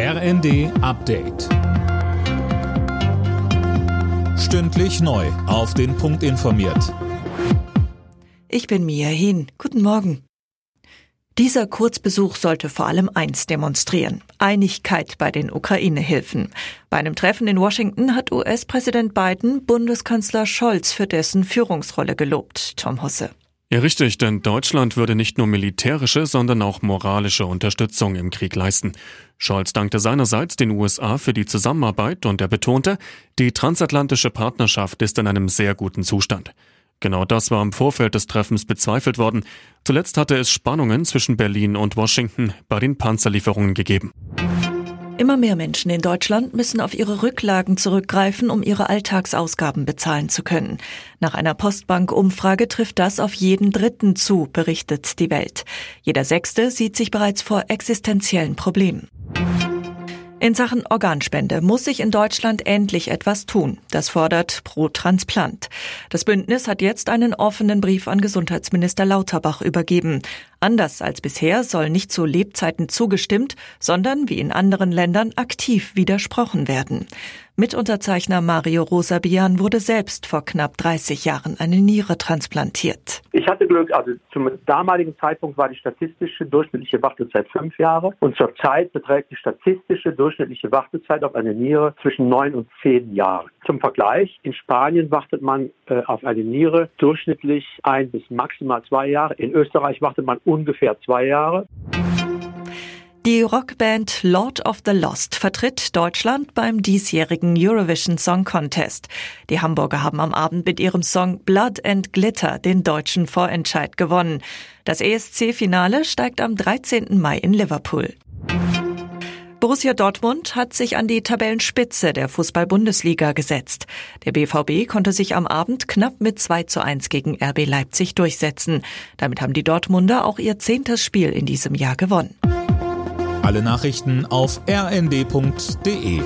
RND Update. Stündlich neu. Auf den Punkt informiert. Ich bin Mia Hin. Guten Morgen. Dieser Kurzbesuch sollte vor allem eins demonstrieren. Einigkeit bei den Ukraine-Hilfen. Bei einem Treffen in Washington hat US-Präsident Biden Bundeskanzler Scholz für dessen Führungsrolle gelobt. Tom Hosse. Ja, richtig, denn Deutschland würde nicht nur militärische, sondern auch moralische Unterstützung im Krieg leisten. Scholz dankte seinerseits den USA für die Zusammenarbeit und er betonte, die transatlantische Partnerschaft ist in einem sehr guten Zustand. Genau das war im Vorfeld des Treffens bezweifelt worden. Zuletzt hatte es Spannungen zwischen Berlin und Washington bei den Panzerlieferungen gegeben. Immer mehr Menschen in Deutschland müssen auf ihre Rücklagen zurückgreifen, um ihre Alltagsausgaben bezahlen zu können. Nach einer Postbank-Umfrage trifft das auf jeden Dritten zu, berichtet die Welt. Jeder Sechste sieht sich bereits vor existenziellen Problemen. In Sachen Organspende muss sich in Deutschland endlich etwas tun. Das fordert Pro Transplant. Das Bündnis hat jetzt einen offenen Brief an Gesundheitsminister Lauterbach übergeben. Anders als bisher soll nicht zu Lebzeiten zugestimmt, sondern wie in anderen Ländern aktiv widersprochen werden. Mitunterzeichner Mario Rosabian wurde selbst vor knapp 30 Jahren eine Niere transplantiert. Ich hatte Glück, also zum damaligen Zeitpunkt war die statistische durchschnittliche Wartezeit fünf Jahre und zurzeit beträgt die statistische durchschnittliche Wartezeit auf eine Niere zwischen neun und zehn Jahren. Zum Vergleich, in Spanien wartet man äh, auf eine Niere durchschnittlich ein bis maximal zwei Jahre. In Österreich wartet man ungefähr zwei Jahre. Die Rockband Lord of the Lost vertritt Deutschland beim diesjährigen Eurovision Song Contest. Die Hamburger haben am Abend mit ihrem Song Blood and Glitter den deutschen Vorentscheid gewonnen. Das ESC-Finale steigt am 13. Mai in Liverpool. Borussia Dortmund hat sich an die Tabellenspitze der Fußball-Bundesliga gesetzt. Der BVB konnte sich am Abend knapp mit 2 zu 1 gegen RB Leipzig durchsetzen. Damit haben die Dortmunder auch ihr zehntes Spiel in diesem Jahr gewonnen. Alle Nachrichten auf rnd.de